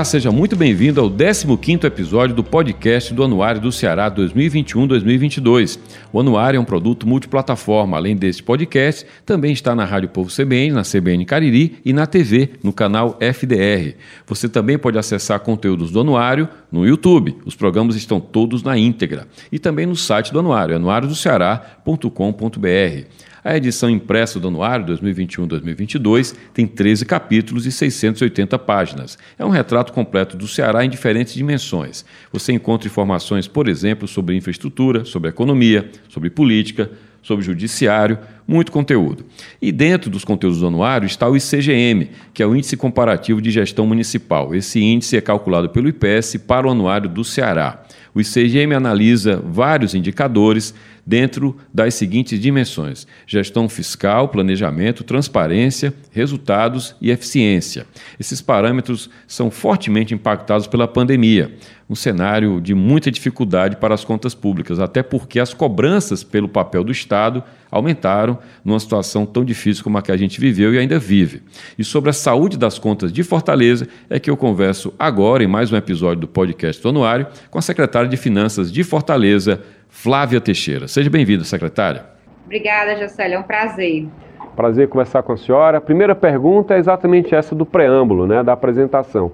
Olá, seja muito bem-vindo ao 15º episódio do podcast do Anuário do Ceará 2021-2022. O Anuário é um produto multiplataforma. Além deste podcast, também está na Rádio Povo CBN, na CBN Cariri e na TV, no canal FDR. Você também pode acessar conteúdos do Anuário no YouTube. Os programas estão todos na íntegra. E também no site do Anuário, anuariodoceará.com.br. A edição impressa do Anuário 2021-2022 tem 13 capítulos e 680 páginas. É um retrato completo do Ceará em diferentes dimensões. Você encontra informações, por exemplo, sobre infraestrutura, sobre economia, sobre política, sobre judiciário, muito conteúdo. E dentro dos conteúdos do anuário está o ICGM, que é o Índice Comparativo de Gestão Municipal. Esse índice é calculado pelo IPS para o anuário do Ceará. O ICGM analisa vários indicadores dentro das seguintes dimensões: gestão fiscal, planejamento, transparência, resultados e eficiência. Esses parâmetros são fortemente impactados pela pandemia, um cenário de muita dificuldade para as contas públicas, até porque as cobranças pelo papel do Estado aumentaram numa situação tão difícil como a que a gente viveu e ainda vive. E sobre a saúde das contas de Fortaleza é que eu converso agora, em mais um episódio do podcast do Anuário, com a secretária de Finanças de Fortaleza, Flávia Teixeira. Seja bem-vinda, secretária. Obrigada, Jocélio, é um prazer. Prazer conversar com a senhora. A primeira pergunta é exatamente essa do preâmbulo, né, da apresentação.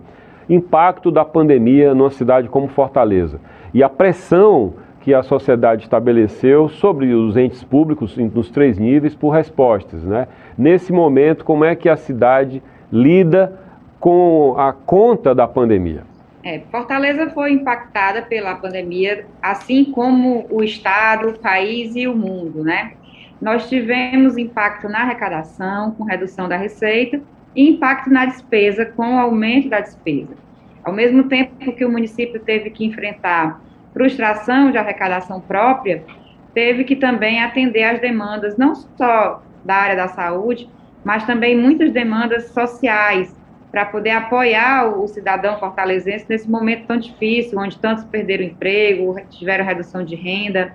Impacto da pandemia numa cidade como Fortaleza e a pressão que a sociedade estabeleceu sobre os entes públicos nos três níveis por respostas. Né? Nesse momento, como é que a cidade lida com a conta da pandemia? É, Fortaleza foi impactada pela pandemia, assim como o Estado, o país e o mundo, né? Nós tivemos impacto na arrecadação, com redução da receita, e impacto na despesa, com aumento da despesa. Ao mesmo tempo que o município teve que enfrentar frustração de arrecadação própria, teve que também atender às demandas, não só da área da saúde, mas também muitas demandas sociais, para poder apoiar o cidadão fortalezense nesse momento tão difícil, onde tantos perderam emprego, tiveram redução de renda.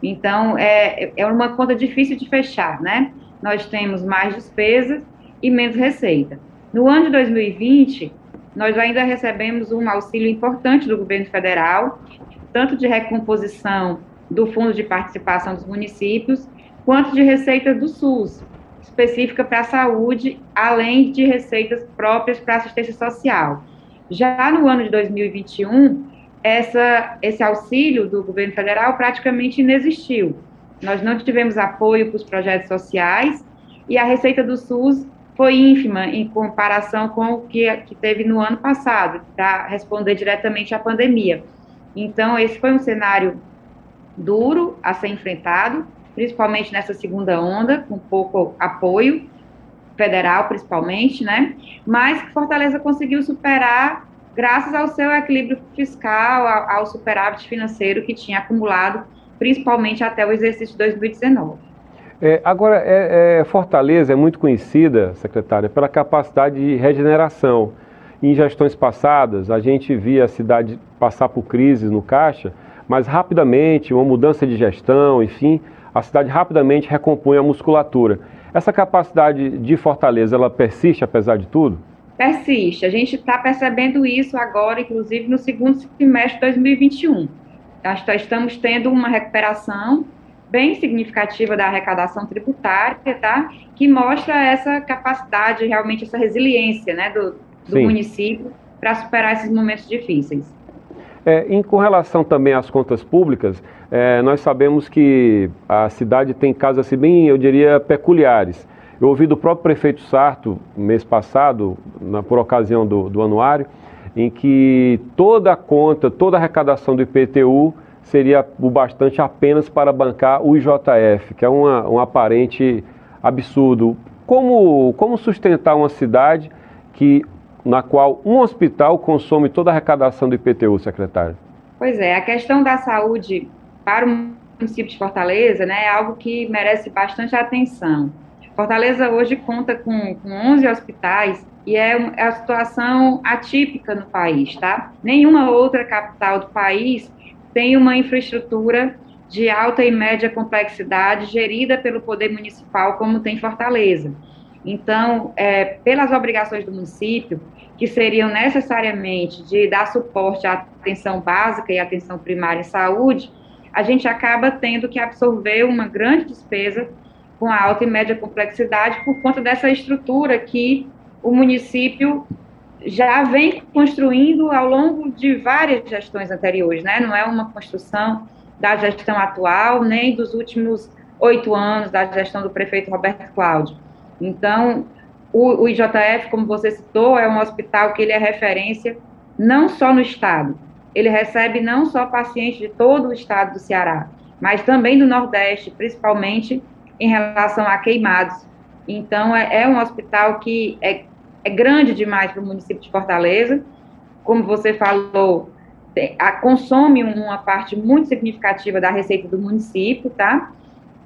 Então, é, é uma conta difícil de fechar, né? Nós temos mais despesas e menos receita. No ano de 2020, nós ainda recebemos um auxílio importante do governo federal, tanto de recomposição do Fundo de Participação dos Municípios, quanto de receitas do SUS, específica para a saúde, além de receitas próprias para assistência social. Já no ano de 2021, essa, esse auxílio do governo federal praticamente inexistiu. Nós não tivemos apoio para os projetos sociais e a receita do SUS foi ínfima em comparação com o que, que teve no ano passado, para responder diretamente à pandemia. Então, esse foi um cenário duro a ser enfrentado, principalmente nessa segunda onda, com pouco apoio federal, principalmente, né? Mas que Fortaleza conseguiu superar graças ao seu equilíbrio fiscal, ao, ao superávit financeiro que tinha acumulado, principalmente até o exercício de 2019. É, agora, é, é, Fortaleza é muito conhecida, secretária, pela capacidade de regeneração. Em gestões passadas, a gente via a cidade passar por crises no caixa, mas rapidamente, uma mudança de gestão, enfim, a cidade rapidamente recompõe a musculatura. Essa capacidade de Fortaleza, ela persiste apesar de tudo? Persiste. A gente está percebendo isso agora, inclusive no segundo semestre de 2021. Nós estamos tendo uma recuperação bem significativa da arrecadação tributária, tá? Que mostra essa capacidade, realmente essa resiliência, né, do, do município para superar esses momentos difíceis. É, em, com relação também às contas públicas, é, nós sabemos que a cidade tem casos assim bem, eu diria, peculiares. Eu ouvi do próprio prefeito Sarto, mês passado, na, por ocasião do, do anuário, em que toda a conta, toda a arrecadação do IPTU seria o bastante apenas para bancar o IJF, que é uma, um aparente absurdo. Como, como sustentar uma cidade que na qual um hospital consome toda a arrecadação do IPTU, secretário? Pois é, a questão da saúde para o município de Fortaleza né, é algo que merece bastante atenção. Fortaleza hoje conta com, com 11 hospitais e é, é a situação atípica no país, tá? Nenhuma outra capital do país tem uma infraestrutura de alta e média complexidade gerida pelo poder municipal como tem Fortaleza. Então, é, pelas obrigações do município, que seriam necessariamente de dar suporte à atenção básica e atenção primária em saúde, a gente acaba tendo que absorver uma grande despesa com a alta e média complexidade por conta dessa estrutura que o município já vem construindo ao longo de várias gestões anteriores, né? Não é uma construção da gestão atual, nem dos últimos oito anos da gestão do prefeito Roberto Cláudio. Então, o, o IJF, como você citou, é um hospital que ele é referência não só no estado, ele recebe não só pacientes de todo o estado do Ceará, mas também do Nordeste, principalmente em relação a queimados. Então, é, é um hospital que é, é grande demais para o município de Fortaleza, como você falou, tem, a, consome uma parte muito significativa da receita do município, tá?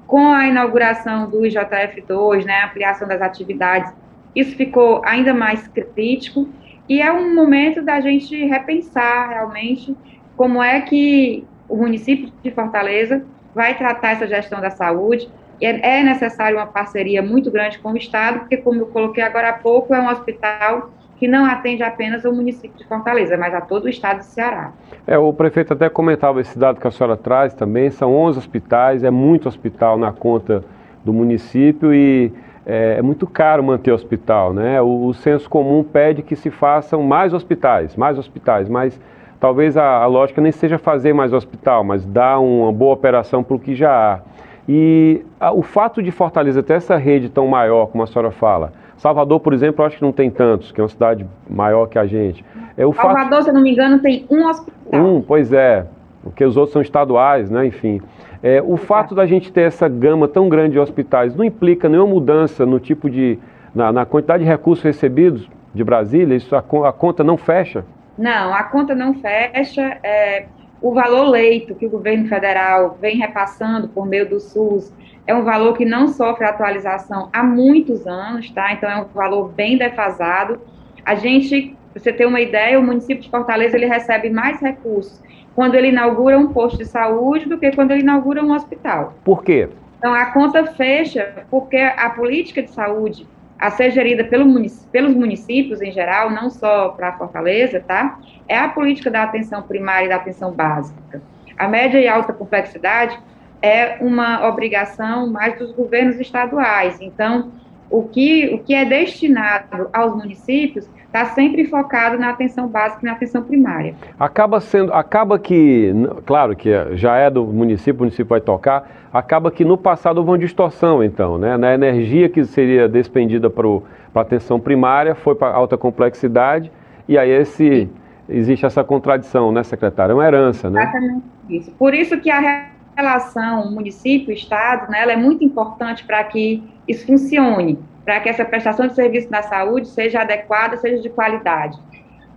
Com a inauguração do IJF2, né, a ampliação das atividades, isso ficou ainda mais crítico, e é um momento da gente repensar realmente como é que o município de Fortaleza vai tratar essa gestão da saúde. É, é necessário uma parceria muito grande com o Estado, porque, como eu coloquei agora há pouco, é um hospital que não atende apenas ao município de Fortaleza, mas a todo o estado do Ceará. É, o prefeito até comentava esse dado que a senhora traz também, são 11 hospitais, é muito hospital na conta do município e é, é muito caro manter hospital, né? O, o, senso comum pede que se façam mais hospitais, mais hospitais, mas talvez a, a lógica nem seja fazer mais hospital, mas dar uma boa operação para o que já há. E a, o fato de Fortaleza ter essa rede tão maior, como a senhora fala, Salvador, por exemplo, eu acho que não tem tantos, que é uma cidade maior que a gente. É o Salvador, fato... se eu não me engano, tem um hospital. Um, pois é, porque os outros são estaduais, né? Enfim. É, o fato da gente ter essa gama tão grande de hospitais não implica nenhuma mudança no tipo de. na, na quantidade de recursos recebidos de Brasília? Isso a, a, conta não fecha? Não, a conta não fecha. É, o valor leito que o governo federal vem repassando por meio do SUS é um valor que não sofre atualização há muitos anos, tá? Então é um valor bem defasado. A gente, pra você ter uma ideia, o município de Fortaleza ele recebe mais recursos quando ele inaugura um posto de saúde do que quando ele inaugura um hospital. Por quê? Então, a conta fecha porque a política de saúde a ser gerida pelo munic pelos municípios em geral, não só para Fortaleza, tá? É a política da atenção primária e da atenção básica. A média e alta complexidade é uma obrigação mais dos governos estaduais. Então, o que, o que é destinado aos municípios está sempre focado na atenção básica e na atenção primária. Acaba sendo, acaba que, claro que já é do município, o município vai tocar, acaba que no passado houve uma distorção, então, né? Na energia que seria despendida para a atenção primária foi para alta complexidade, e aí esse, existe essa contradição, né, secretária? É uma herança, né? Exatamente isso. Por isso que a relação município-estado, né, ela é muito importante para que isso funcione para que essa prestação de serviço da saúde seja adequada, seja de qualidade.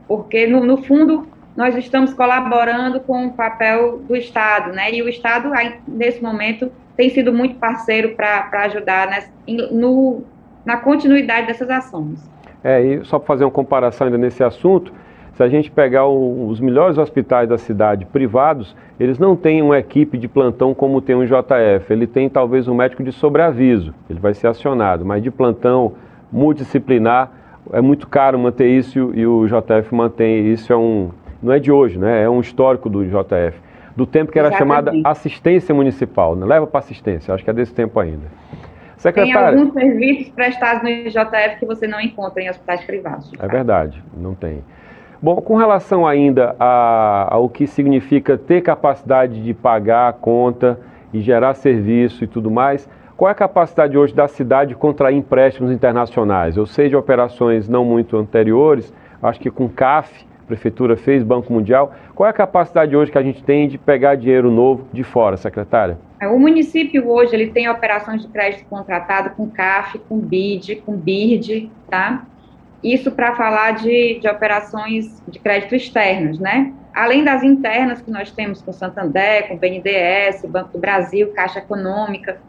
Porque, no, no fundo, nós estamos colaborando com o papel do Estado, né? E o Estado, nesse momento, tem sido muito parceiro para ajudar no, na continuidade dessas ações. É, e só para fazer uma comparação ainda nesse assunto, se a gente pegar o, os melhores hospitais da cidade privados, eles não têm uma equipe de plantão como tem um JF. Ele tem talvez um médico de sobreaviso, ele vai ser acionado, mas de plantão multidisciplinar é muito caro manter isso e o JF mantém. Isso é um, não é de hoje, né? É um histórico do JF. Do tempo que era Exatamente. chamada assistência municipal, né? leva para assistência, acho que é desse tempo ainda. Secretária, tem alguns serviços prestados no JF que você não encontra em hospitais privados. É verdade, não tem. Bom, com relação ainda a, ao que significa ter capacidade de pagar a conta e gerar serviço e tudo mais, qual é a capacidade hoje da cidade de contrair empréstimos internacionais? Sei de operações não muito anteriores, acho que com CAF, a Prefeitura fez, Banco Mundial. Qual é a capacidade hoje que a gente tem de pegar dinheiro novo de fora, secretária? É, o município hoje ele tem operações de crédito contratado com CAF, com BID, com BIRD, tá? Isso para falar de, de operações de crédito externas, né? Além das internas que nós temos com Santander, com BNDES, Banco do Brasil, Caixa Econômica,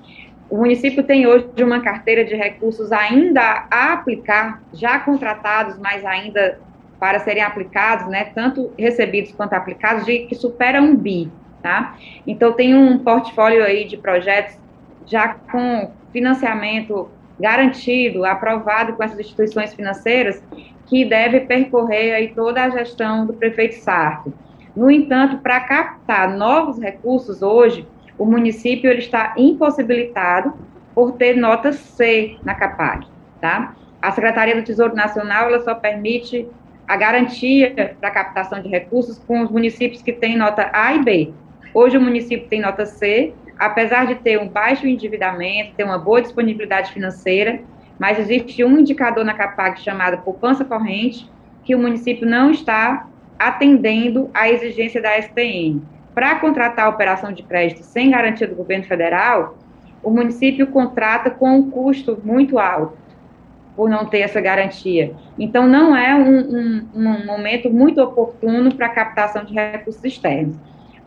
o município tem hoje uma carteira de recursos ainda a aplicar, já contratados, mas ainda para serem aplicados, né, tanto recebidos quanto aplicados, de que supera um bi, tá? Então tem um portfólio aí de projetos já com financiamento garantido, aprovado com essas instituições financeiras, que deve percorrer aí toda a gestão do prefeito Sarto. No entanto, para captar novos recursos hoje, o município ele está impossibilitado por ter nota C na CAPAC, tá? A Secretaria do Tesouro Nacional, ela só permite a garantia para captação de recursos com os municípios que têm nota A e B. Hoje o município tem nota C, apesar de ter um baixo endividamento, ter uma boa disponibilidade financeira, mas existe um indicador na CAPAC chamado poupança corrente, que o município não está atendendo à exigência da STN. Para contratar a operação de crédito sem garantia do governo federal, o município contrata com um custo muito alto, por não ter essa garantia. Então, não é um, um, um momento muito oportuno para a captação de recursos externos.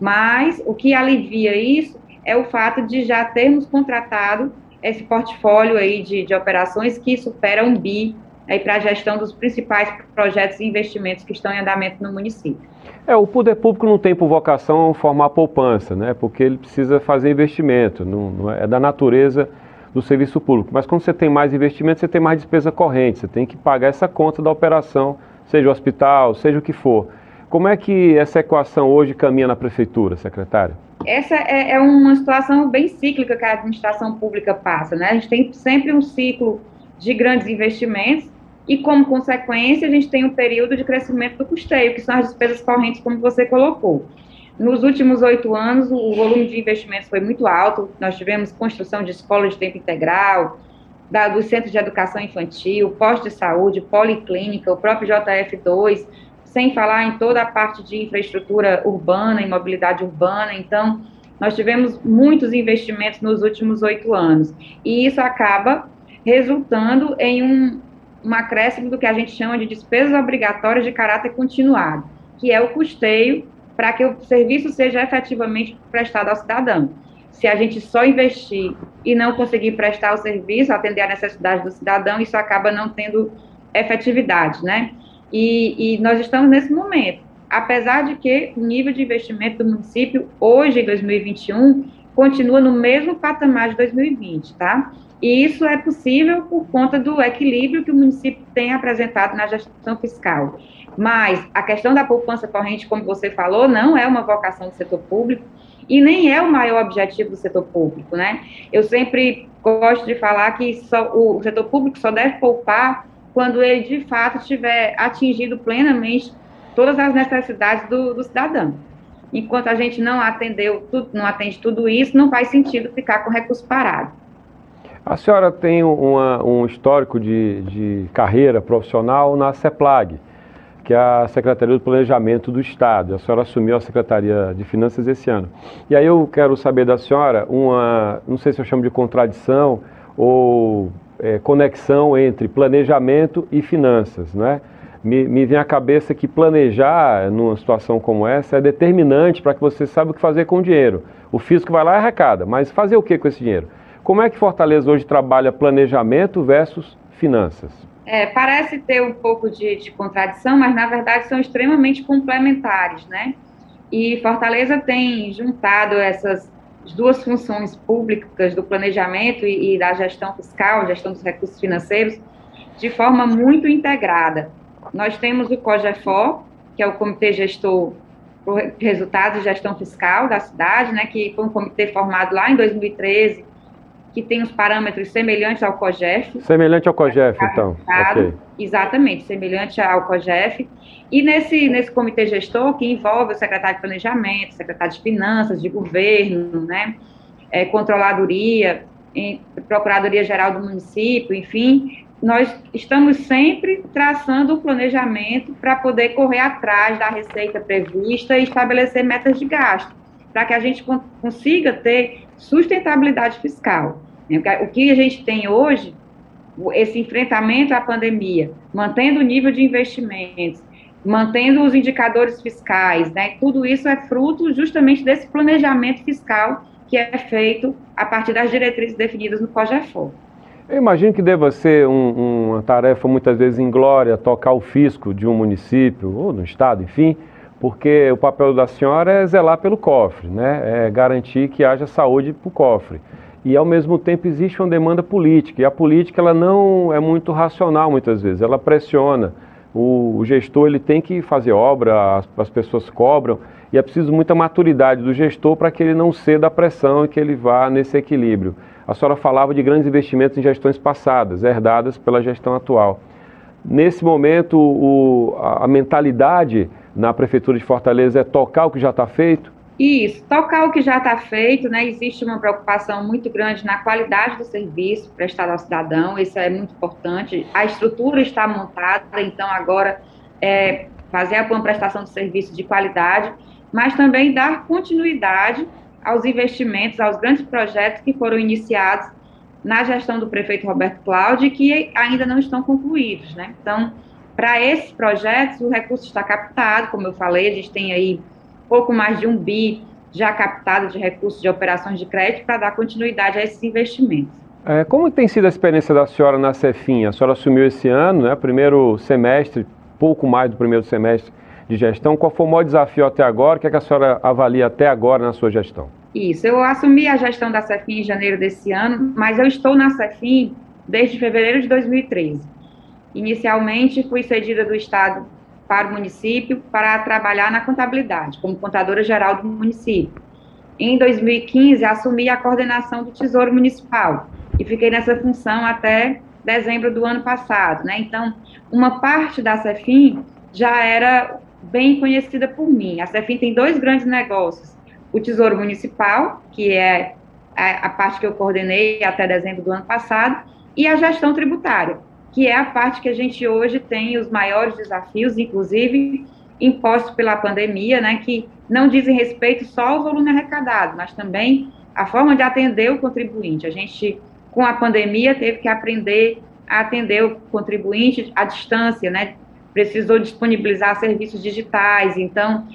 Mas o que alivia isso é o fato de já termos contratado esse portfólio aí de, de operações que supera um bi para a gestão dos principais projetos e investimentos que estão em andamento no município. É, o poder público não tem por vocação formar poupança, né? Porque ele precisa fazer investimento, não, não é, é da natureza do serviço público. Mas quando você tem mais investimento, você tem mais despesa corrente, você tem que pagar essa conta da operação, seja o hospital, seja o que for. Como é que essa equação hoje caminha na prefeitura, secretário? Essa é, é uma situação bem cíclica que a administração pública passa, né? A gente tem sempre um ciclo de grandes investimentos e, como consequência, a gente tem um período de crescimento do custeio, que são as despesas correntes, como você colocou. Nos últimos oito anos, o volume de investimentos foi muito alto. Nós tivemos construção de escolas de tempo integral, da, dos centros de educação infantil, posto de saúde, policlínica, o próprio JF2, sem falar em toda a parte de infraestrutura urbana e mobilidade urbana. Então, nós tivemos muitos investimentos nos últimos oito anos. E isso acaba resultando em um, um acréscimo do que a gente chama de despesas obrigatórias de caráter continuado, que é o custeio para que o serviço seja efetivamente prestado ao cidadão. Se a gente só investir e não conseguir prestar o serviço, atender a necessidade do cidadão, isso acaba não tendo efetividade, né? E, e nós estamos nesse momento. Apesar de que o nível de investimento do município, hoje, em 2021, continua no mesmo patamar de 2020, tá? E isso é possível por conta do equilíbrio que o município tem apresentado na gestão fiscal. Mas a questão da poupança corrente, como você falou, não é uma vocação do setor público e nem é o maior objetivo do setor público, né? Eu sempre gosto de falar que só, o setor público só deve poupar quando ele de fato tiver atingido plenamente todas as necessidades do, do cidadão. Enquanto a gente não atendeu, não atende tudo isso, não faz sentido ficar com recurso parado. A senhora tem uma, um histórico de, de, carreira profissional na CEPLAG, que é a Secretaria do Planejamento do Estado. A senhora assumiu a Secretaria de Finanças esse ano. E aí eu quero saber da senhora uma, não sei se eu chamo de contradição ou é, conexão entre planejamento e finanças, né? Me, me vem à cabeça que planejar numa situação como essa é determinante para que você saiba o que fazer com o dinheiro. O físico vai lá e arrecada, mas fazer o que com esse dinheiro? Como é que Fortaleza hoje trabalha planejamento versus finanças? É, parece ter um pouco de, de, contradição, mas na verdade são extremamente complementares, né? E Fortaleza tem juntado essas duas funções públicas do planejamento e, e da gestão fiscal, gestão dos recursos financeiros, de forma muito integrada. Nós temos o COGEFOR, que é o Comitê Gestor por Resultados de Gestão Fiscal da cidade, né, que foi um comitê formado lá em 2013 que tem os parâmetros semelhantes ao COGEF. Semelhante ao COGEF, então. Okay. Exatamente, semelhante ao COGEF. E nesse, nesse comitê gestor, que envolve o secretário de Planejamento, secretário de Finanças, de Governo, né, é, Controladoria, Procuradoria-Geral do Município, enfim, nós estamos sempre traçando o planejamento para poder correr atrás da receita prevista e estabelecer metas de gasto, para que a gente consiga ter sustentabilidade fiscal. Né? O que a gente tem hoje, esse enfrentamento à pandemia, mantendo o nível de investimentos, mantendo os indicadores fiscais, né? Tudo isso é fruto justamente desse planejamento fiscal que é feito a partir das diretrizes definidas no COGEFOR. Eu imagino que deva ser um, uma tarefa muitas vezes inglória tocar o fisco de um município ou do estado, enfim, porque o papel da senhora é zelar pelo cofre, né? é garantir que haja saúde para o cofre. e ao mesmo tempo existe uma demanda política. E a política ela não é muito racional muitas vezes, ela pressiona. O, o gestor ele tem que fazer obra, as, as, pessoas cobram, e é preciso muita maturidade do gestor para que ele não ceda à pressão e que ele vá nesse equilíbrio. A senhora falava de grandes investimentos em gestões passadas, herdadas pela gestão atual. Nesse momento, o, a, a mentalidade na Prefeitura de Fortaleza é tocar o que já está feito? Isso, tocar o que já está feito, né? Existe uma preocupação muito grande na qualidade do serviço prestado ao cidadão, isso é muito importante. A estrutura está montada, então agora é fazer a prestação de serviço de qualidade, mas também dar continuidade aos investimentos, aos grandes projetos que foram iniciados na gestão do prefeito Roberto Cláudio e que ainda não estão concluídos, né? Então, para esses projetos, o recurso está captado, como eu falei, a gente tem aí pouco mais de um bi já captado de recursos de operações de crédito para dar continuidade a esses investimentos. É, como tem sido a experiência da senhora na Cefim? A senhora assumiu esse ano, né, primeiro semestre, pouco mais do primeiro semestre de gestão. Qual foi o maior desafio até agora? O que, é que a senhora avalia até agora na sua gestão? Isso, eu assumi a gestão da Cefim em janeiro desse ano, mas eu estou na Cefim desde fevereiro de 2013. Inicialmente, fui cedida do Estado para o município para trabalhar na contabilidade, como contadora geral do município. Em 2015, assumi a coordenação do Tesouro Municipal e fiquei nessa função até dezembro do ano passado. Né? Então, uma parte da Cefim já era bem conhecida por mim. A Cefim tem dois grandes negócios: o Tesouro Municipal, que é a, a parte que eu coordenei até dezembro do ano passado, e a gestão tributária, que é a parte que a gente hoje tem os maiores desafios, inclusive impostos pela pandemia, né, que não dizem respeito só ao volume arrecadado, mas também a forma de atender o contribuinte. A gente, com a pandemia, teve que aprender a atender o contribuinte à distância, né, precisou disponibilizar serviços digitais, então,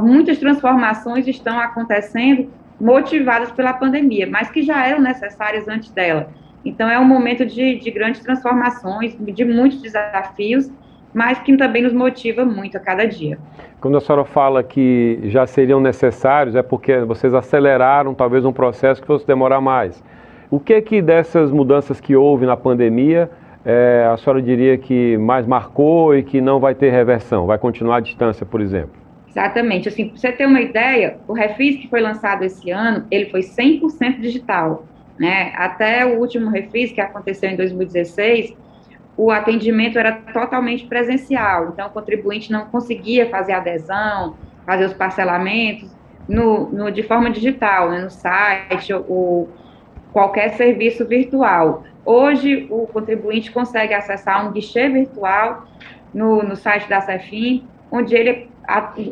muitas transformações estão acontecendo motivadas pela pandemia, mas que já eram necessárias antes dela. Então, é um momento de, de grandes transformações, de muitos desafios, mas que também nos motiva muito a cada dia. Quando a senhora fala que já seriam necessários, é porque vocês aceleraram talvez um processo que fosse demorar mais. O que é que dessas mudanças que houve na pandemia, é, a senhora diria que mais marcou e que não vai ter reversão, vai continuar à distância, por exemplo? Exatamente. Assim, para você ter uma ideia, o Refis que foi lançado esse ano, ele foi 100% digital. Né? Até o último refis, que aconteceu em 2016, o atendimento era totalmente presencial, então o contribuinte não conseguia fazer adesão, fazer os parcelamentos no, no de forma digital, né? no site ou qualquer serviço virtual. Hoje, o contribuinte consegue acessar um guichê virtual no, no site da Cefim, onde ele,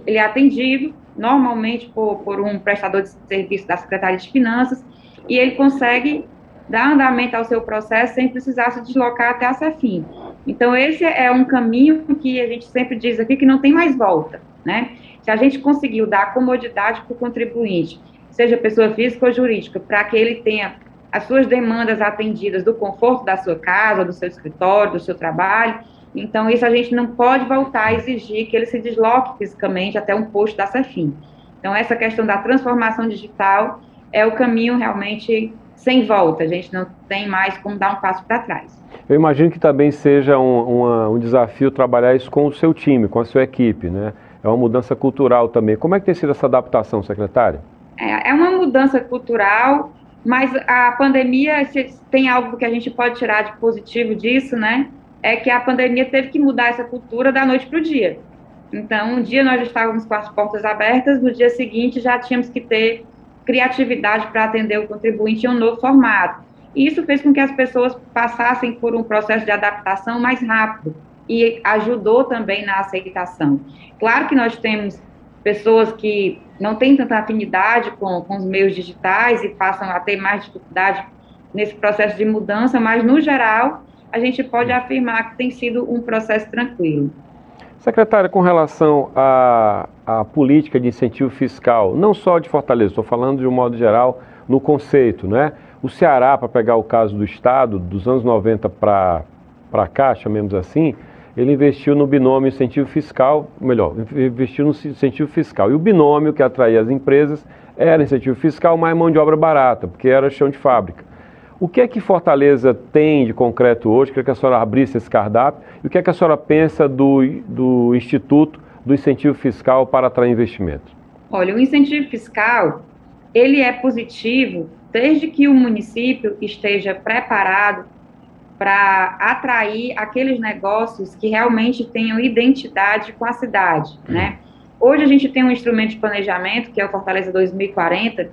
ele é atendido normalmente por, por um prestador de serviço da Secretaria de Finanças, e ele consegue dar andamento ao seu processo sem precisar se deslocar até a Cefim. Então, esse é um caminho que a gente sempre diz aqui que não tem mais volta, né? Se a gente conseguiu dar comodidade para o contribuinte, seja pessoa física ou jurídica, para que ele tenha as suas demandas atendidas do conforto da sua casa, do seu escritório, do seu trabalho, então isso a gente não pode voltar a exigir que ele se desloque fisicamente até um posto da Cefim. Então, essa questão da transformação digital é o caminho realmente sem volta. A gente não tem mais como dar um passo para trás. Eu imagino que também seja um, uma, um desafio trabalhar isso com o seu time, com a sua equipe, né? É uma mudança cultural também. Como é que tem sido essa adaptação, secretária? É, é uma mudança cultural, mas a pandemia, se tem algo que a gente pode tirar de positivo disso, né? É que a pandemia teve que mudar essa cultura da noite para o dia. Então, um dia nós estávamos com as portas abertas, no dia seguinte já tínhamos que ter criatividade para atender o contribuinte em um novo formato. E isso fez com que as pessoas passassem por um processo de adaptação mais rápido e ajudou também na aceitação. Claro que nós temos pessoas que não têm tanta afinidade com, com os meios digitais e passam a ter mais dificuldade nesse processo de mudança, mas no geral a gente pode afirmar que tem sido um processo tranquilo. Secretária, com relação à, à política de incentivo fiscal, não só de Fortaleza, estou falando de um modo geral no conceito, né? O Ceará, para pegar o caso do Estado, dos anos 90 para cá, chamemos assim, ele investiu no binômio incentivo fiscal, melhor, investiu no incentivo fiscal. E o binômio que atraía as empresas era incentivo fiscal mais mão de obra barata, porque era chão de fábrica. O que é que Fortaleza tem de concreto hoje? Queria que a senhora abrisse esse cardápio. E o que é que a senhora pensa do, do Instituto do Incentivo Fiscal para atrair investimentos? Olha, o incentivo fiscal, ele é positivo desde que o município esteja preparado para atrair aqueles negócios que realmente tenham identidade com a cidade, né? Hoje a gente tem um instrumento de planejamento, que é o Fortaleza 2040,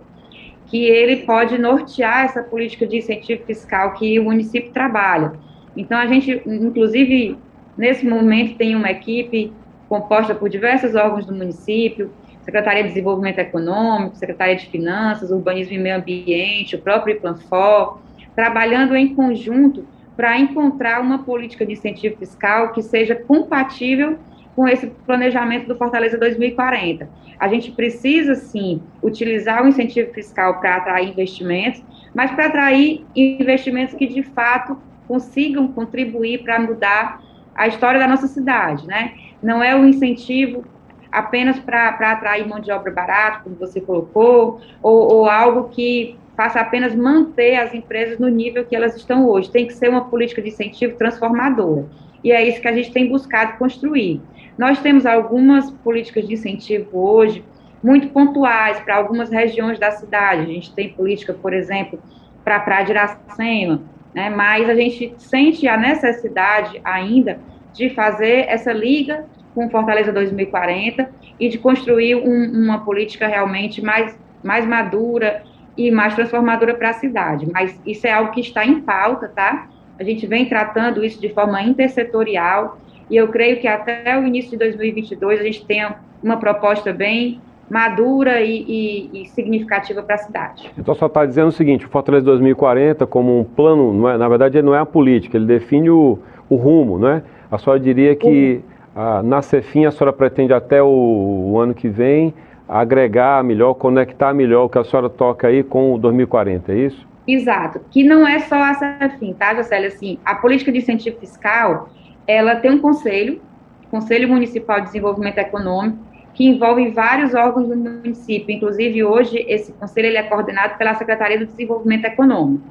que ele pode nortear essa política de incentivo fiscal que o município trabalha. Então, a gente, inclusive, nesse momento, tem uma equipe composta por diversos órgãos do município, Secretaria de Desenvolvimento Econômico, Secretaria de Finanças, Urbanismo e Meio Ambiente, o próprio IPLANFOR, trabalhando em conjunto para encontrar uma política de incentivo fiscal que seja compatível com esse planejamento do Fortaleza 2040. A gente precisa, sim, utilizar o incentivo fiscal para atrair investimentos, mas para atrair investimentos que, de fato, consigam contribuir para mudar a história da nossa cidade, né? Não é o incentivo apenas para atrair mão de obra barata, como você colocou, ou, ou algo que faça apenas manter as empresas no nível que elas estão hoje. Tem que ser uma política de incentivo transformadora. E é isso que a gente tem buscado construir. Nós temos algumas políticas de incentivo hoje muito pontuais para algumas regiões da cidade. A gente tem política, por exemplo, para a Praia de Iracema, né? mas a gente sente a necessidade ainda de fazer essa liga com Fortaleza 2040 e de construir um, uma política realmente mais, mais madura e mais transformadora para a cidade. Mas isso é algo que está em pauta, tá? A gente vem tratando isso de forma intersetorial e eu creio que até o início de 2022 a gente tenha uma proposta bem madura e, e, e significativa para a cidade. Então só está dizendo o seguinte, o Fortaleza 2040 como um plano, é, na verdade ele não é a política, ele define o, o rumo, não é? A senhora diria que a, na Cefim a senhora pretende até o, o ano que vem agregar melhor, conectar melhor o que a senhora toca aí com o 2040, é isso? Exato, que não é só a CEFIM, tá, Jocélia? Assim, a política de incentivo fiscal, ela tem um conselho, Conselho Municipal de Desenvolvimento Econômico, que envolve vários órgãos do município, inclusive hoje esse conselho ele é coordenado pela Secretaria do Desenvolvimento Econômico.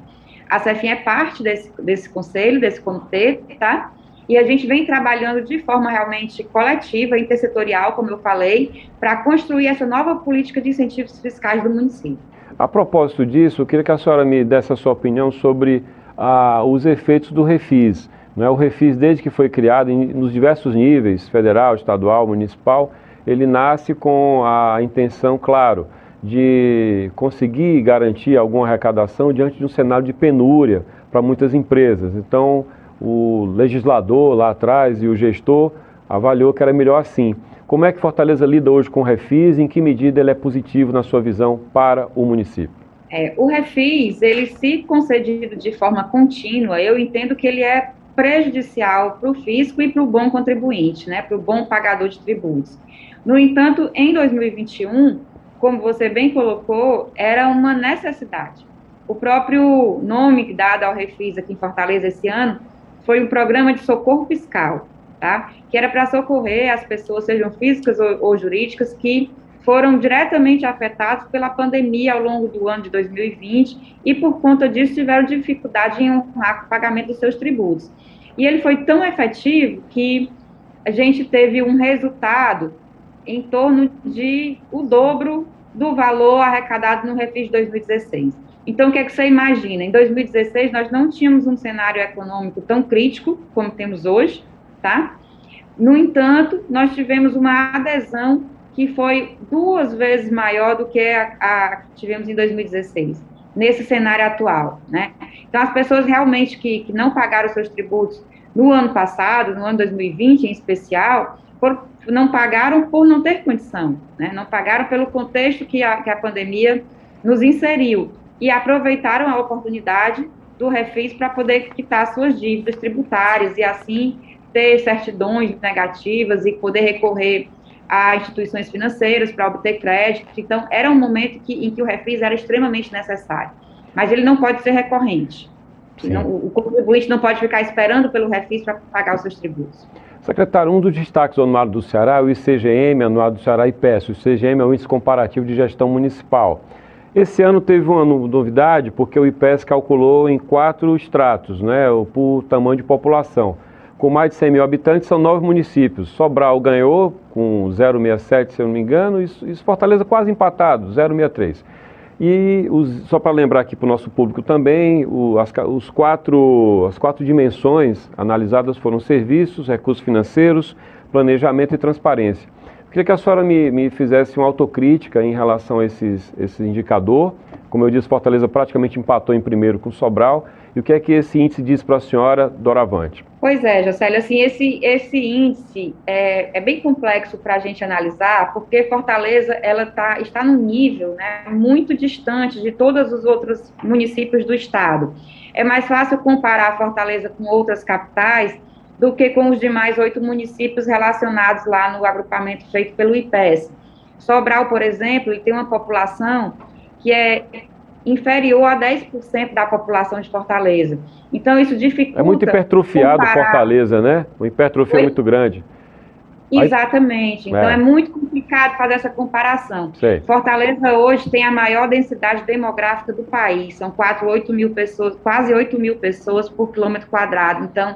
A CEFIM é parte desse, desse conselho, desse comitê, tá? E a gente vem trabalhando de forma realmente coletiva, intersetorial, como eu falei, para construir essa nova política de incentivos fiscais do município. A propósito disso, eu queria que a senhora me desse a sua opinião sobre ah, os efeitos do refis. Não é? O refis, desde que foi criado nos diversos níveis, federal, estadual, municipal, ele nasce com a intenção, claro, de conseguir garantir alguma arrecadação diante de um cenário de penúria para muitas empresas. Então, o legislador lá atrás e o gestor avaliou que era melhor assim. Como é que Fortaleza lida hoje com o Refis e em que medida ele é positivo na sua visão para o município? É, o Refis, ele se concedido de forma contínua, eu entendo que ele é prejudicial para o fisco e para o bom contribuinte, né, para o bom pagador de tributos. No entanto, em 2021, como você bem colocou, era uma necessidade. O próprio nome dado ao Refis aqui em Fortaleza esse ano foi um programa de socorro fiscal tá? Que era para socorrer as pessoas, sejam físicas ou, ou jurídicas, que foram diretamente afetados pela pandemia ao longo do ano de 2020 e, por conta disso, tiveram dificuldade em honrar o pagamento dos seus tributos. E ele foi tão efetivo que a gente teve um resultado em torno de o dobro do valor arrecadado no Refis de 2016. Então, o que é que você imagina? Em 2016, nós não tínhamos um cenário econômico tão crítico como temos hoje, tá? No entanto, nós tivemos uma adesão que foi duas vezes maior do que a, a que tivemos em 2016, nesse cenário atual, né? Então, as pessoas realmente que, que não pagaram seus tributos no ano passado, no ano 2020 em especial, por, não pagaram por não ter condição, né? Não pagaram pelo contexto que a, que a pandemia nos inseriu e aproveitaram a oportunidade do refis para poder quitar suas dívidas tributárias e assim ter certidões negativas e poder recorrer a instituições financeiras para obter crédito. Então, era um momento que, em que o refis era extremamente necessário. Mas ele não pode ser recorrente. Não, o contribuinte não pode ficar esperando pelo refis para pagar os seus tributos. Secretário, um dos destaques do Anuário do Ceará é o ICGM, Anuário do Ceará e PES. O ICGM é o Índice Comparativo de Gestão Municipal. Esse ano teve uma novidade, porque o IPES calculou em quatro estratos, né, por tamanho de população. Com mais de 100 mil habitantes, são nove municípios. Sobral ganhou com 0,67, se eu não me engano, e Fortaleza quase empatado, 0,63. E os, só para lembrar aqui para o nosso público também, o, as, os quatro, as quatro dimensões analisadas foram serviços, recursos financeiros, planejamento e transparência. Queria que a senhora me, me fizesse uma autocrítica em relação a esses, esse indicador. Como eu disse, Fortaleza praticamente empatou em primeiro com Sobral. E o que é que esse índice diz para a senhora, Doravante? Pois é, Jocélio, assim, esse, esse índice é, é bem complexo para a gente analisar, porque Fortaleza ela tá, está num nível né, muito distante de todos os outros municípios do estado. É mais fácil comparar Fortaleza com outras capitais do que com os demais oito municípios relacionados lá no agrupamento feito pelo IPES. Sobral, por exemplo, ele tem uma população que é inferior a 10% da população de Fortaleza. Então, isso dificulta... É muito hipertrofiado comparar... Fortaleza, né? O hipertrofia é muito grande. Exatamente. Então é. é. muito complicado fazer essa comparação. Sei. Fortaleza hoje tem a maior densidade demográfica do país. São 4, 8 mil pessoas, quase 8 mil pessoas por quilômetro quadrado. Então,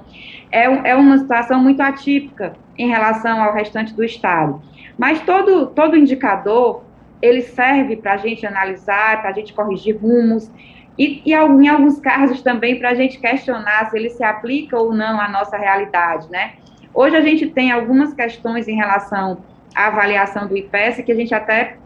é, é uma situação muito atípica em relação ao restante do estado. Mas todo, todo indicador, ele serve para a gente analisar, para a gente corrigir rumos, e, e em alguns casos também para a gente questionar se ele se aplica ou não à nossa realidade, né? Hoje a gente tem algumas questões em relação à avaliação do IPES que a gente até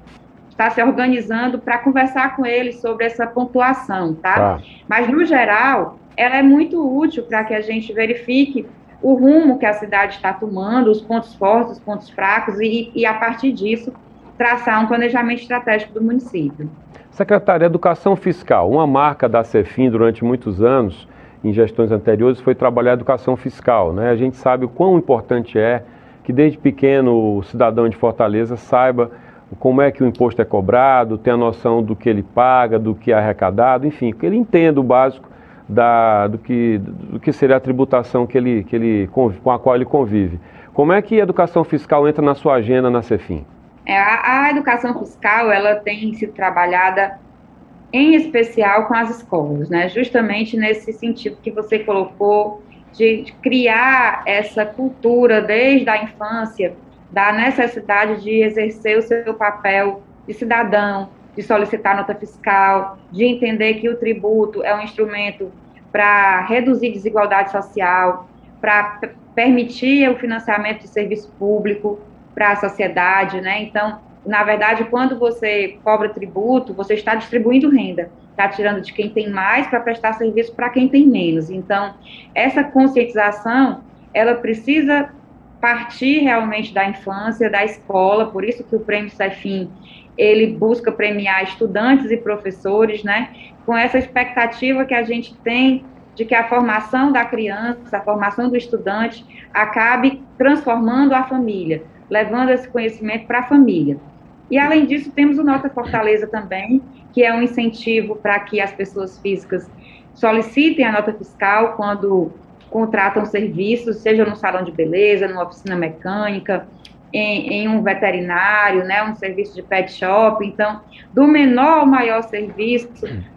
está se organizando para conversar com eles sobre essa pontuação, tá? tá? Mas, no geral, ela é muito útil para que a gente verifique o rumo que a cidade está tomando, os pontos fortes, os pontos fracos, e, e a partir disso, traçar um planejamento estratégico do município. Secretária, Educação Fiscal, uma marca da CEFIM durante muitos anos, em gestões anteriores foi trabalhar a educação fiscal. Né? A gente sabe o quão importante é que desde pequeno o cidadão de Fortaleza saiba como é que o imposto é cobrado, tenha noção do que ele paga, do que é arrecadado, enfim, que ele entenda o básico da, do, que, do que seria a tributação que ele, que ele, com a qual ele convive. Como é que a educação fiscal entra na sua agenda na Cefim? É, a, a educação fiscal ela tem sido trabalhada em especial com as escolas, né? Justamente nesse sentido que você colocou de criar essa cultura desde a infância da necessidade de exercer o seu papel de cidadão, de solicitar nota fiscal, de entender que o tributo é um instrumento para reduzir desigualdade social, para permitir o financiamento de serviço público para a sociedade, né? Então, na verdade, quando você cobra tributo, você está distribuindo renda, está tirando de quem tem mais para prestar serviço para quem tem menos. Então, essa conscientização, ela precisa partir realmente da infância, da escola, por isso que o Prêmio Cefim, ele busca premiar estudantes e professores, né, com essa expectativa que a gente tem de que a formação da criança, a formação do estudante, acabe transformando a família, levando esse conhecimento para a família. E, além disso, temos o Nota Fortaleza também, que é um incentivo para que as pessoas físicas solicitem a nota fiscal quando contratam serviços, seja no salão de beleza, numa oficina mecânica, em, em, um veterinário, né, um serviço de pet shop. Então, do menor ao maior serviço,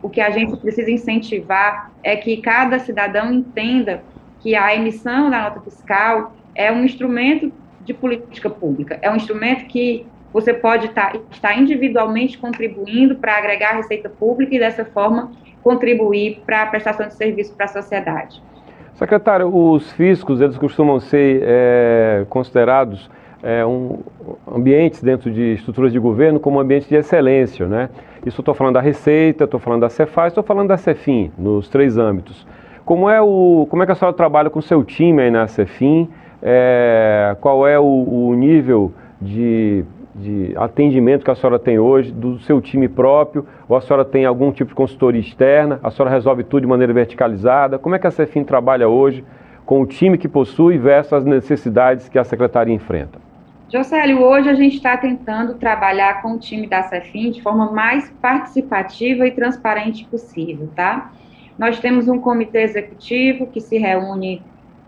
o que a gente precisa incentivar é que cada cidadão entenda que a emissão da nota fiscal é um instrumento de política pública, é um instrumento que você pode tá, estar individualmente contribuindo para agregar a receita pública e, dessa forma, contribuir para a prestação de serviço para a sociedade. Secretário, os fiscos, eles costumam ser é, considerados é, um, ambientes dentro de estruturas de governo como ambientes de excelência, né? Isso estou falando da Receita, estou falando da Cefaz, estou falando da Cefim, nos três âmbitos. Como é, o, como é que a senhora trabalha com o seu time aí na Cefim? É, qual é o, o nível de de atendimento que a senhora tem hoje, do seu time próprio, ou a senhora tem algum tipo de consultoria externa, a senhora resolve tudo de maneira verticalizada? Como é que a Cefim trabalha hoje com o time que possui versus as necessidades que a secretaria enfrenta? Jocélio, hoje a gente está tentando trabalhar com o time da Cefim de forma mais participativa e transparente possível, tá? Nós temos um comitê executivo que se reúne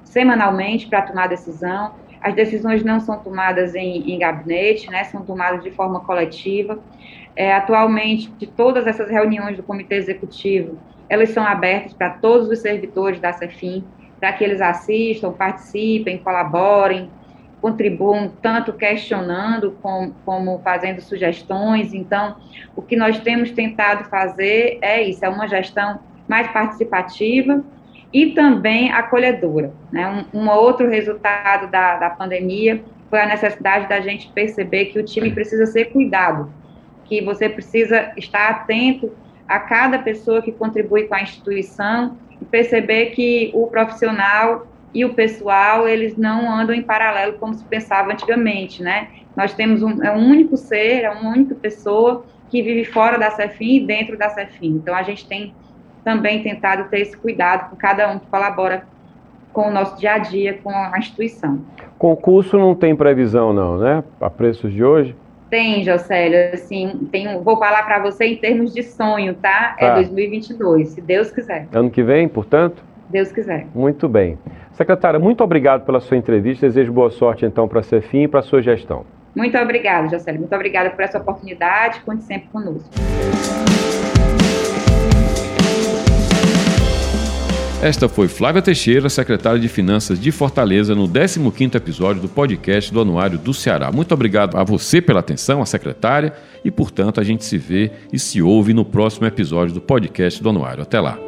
semanalmente para tomar decisão. As decisões não são tomadas em, em gabinete, né, são tomadas de forma coletiva. É, atualmente, de todas essas reuniões do comitê executivo, elas são abertas para todos os servidores da CEFIM, para que eles assistam, participem, colaborem, contribuam, tanto questionando como, como, fazendo sugestões. Então, o que nós temos tentado fazer é isso, é uma gestão mais participativa e também acolhedora. Né? Um, um outro resultado da, da pandemia foi a necessidade da gente perceber que o time precisa ser cuidado, que você precisa estar atento a cada pessoa que contribui com a instituição e perceber que o profissional e o pessoal, eles não andam em paralelo como se pensava antigamente, né? Nós temos um, é um único ser, é uma única pessoa que vive fora da CEFIM e dentro da CEFIM. Então, a gente tem também tentado ter esse cuidado com cada um que colabora com o nosso dia a dia, com a instituição. Concurso não tem previsão não, né? A preços de hoje? Tem, Jocélio, assim, tem, vou falar para você em termos de sonho, tá? É tá? É 2022, se Deus quiser. Ano que vem, portanto? Deus quiser. Muito bem. Secretária, muito obrigado pela sua entrevista. Desejo boa sorte, então, para a Cefim e para a sua gestão. Muito obrigada, Jocélio. Muito obrigada por essa oportunidade. Conte sempre conosco. Esta foi Flávia Teixeira, secretária de Finanças de Fortaleza, no 15º episódio do podcast do Anuário do Ceará. Muito obrigado a você pela atenção, a secretária, e, portanto, a gente se vê e se ouve no próximo episódio do podcast do Anuário. Até lá.